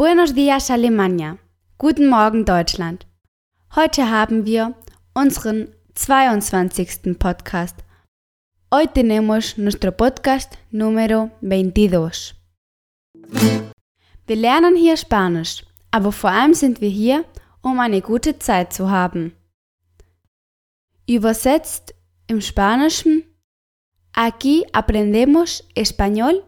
Buenos días Alemania. Guten Morgen Deutschland. Heute haben wir unseren 22. Podcast. Hoy tenemos nuestro podcast número 22. Wir lernen hier Spanisch, aber vor allem sind wir hier, um eine gute Zeit zu haben. Übersetzt im Spanischen, aquí aprendemos español,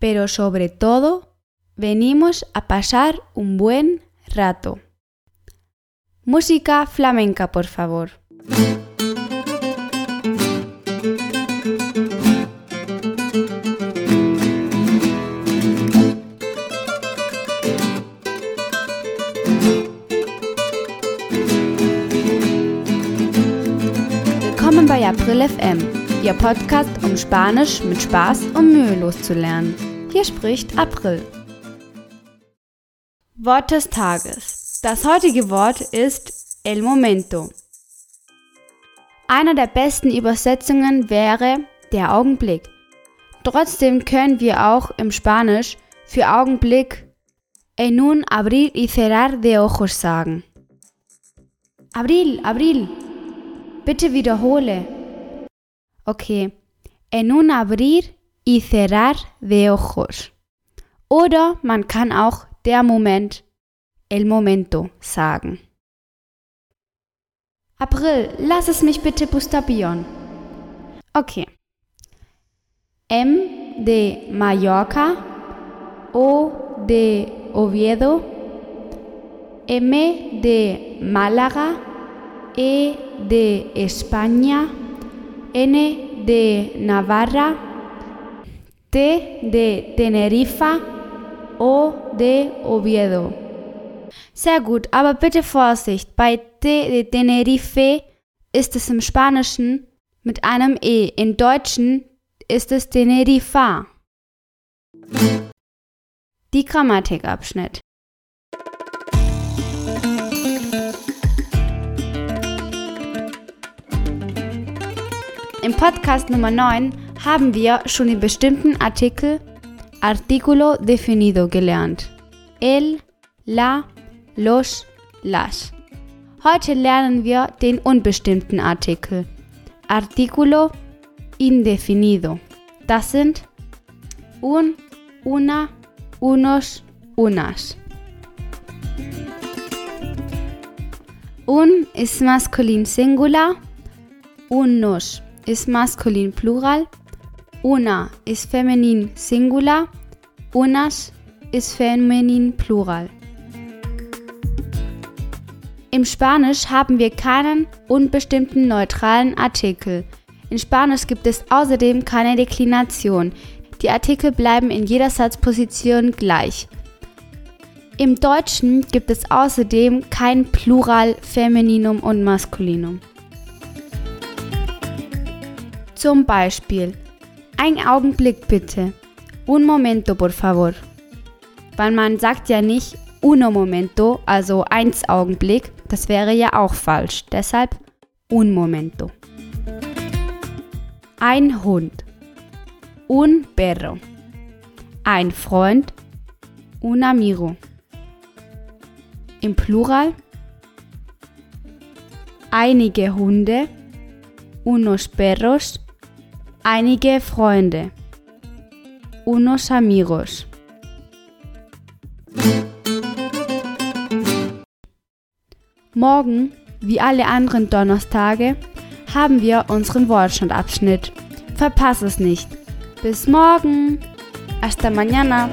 pero sobre todo venimos a pasar un buen rato. Música flamenca, por favor. Willkommen bei April FM, Ihr Podcast, um Spanisch mit Spaß und mühelos zu lernen. Hier spricht April. Wort des Tages. Das heutige Wort ist el momento. Einer der besten Übersetzungen wäre der Augenblick. Trotzdem können wir auch im Spanisch für Augenblick en un abrir y cerrar de ojos sagen. Abril, Abril. Bitte wiederhole. Okay. En un abrir y cerrar de ojos. Oder man kann auch der Moment, el momento sagen. April, lass es mich bitte buchstabieren. Okay. M de Mallorca, O de Oviedo, M de Málaga, E de España, N de Navarra, T de Tenerife, O de Oviedo. Sehr gut, aber bitte Vorsicht. Bei T de Tenerife ist es im Spanischen mit einem E. Im Deutschen ist es Tenerife. Die Grammatikabschnitt. Im Podcast Nummer 9 haben wir schon den bestimmten Artikel Artículo definido gelernt. El, la, los, las. Heute lernen wir den unbestimmten Artikel. Artículo indefinido. Das sind un, una, unos, unas. Un ist maskulin Singular, unos ist maskulin Plural, una ist feminin Singular, unas ist feminin Plural. Im Spanisch haben wir keinen unbestimmten neutralen Artikel. In Spanisch gibt es außerdem keine Deklination. Die Artikel bleiben in jeder Satzposition gleich. Im Deutschen gibt es außerdem kein Plural, Femininum und Maskulinum. Zum Beispiel, ein Augenblick bitte. Un momento, por favor. Weil man sagt ja nicht uno momento, also eins Augenblick, das wäre ja auch falsch. Deshalb un momento. Ein Hund. Un perro. Ein Freund. Un amigo. Im Plural. Einige Hunde. Unos perros. Einige Freunde. Unos amigos. Morgen, wie alle anderen Donnerstage, haben wir unseren Wortstandabschnitt. Verpass es nicht. Bis morgen. Hasta mañana.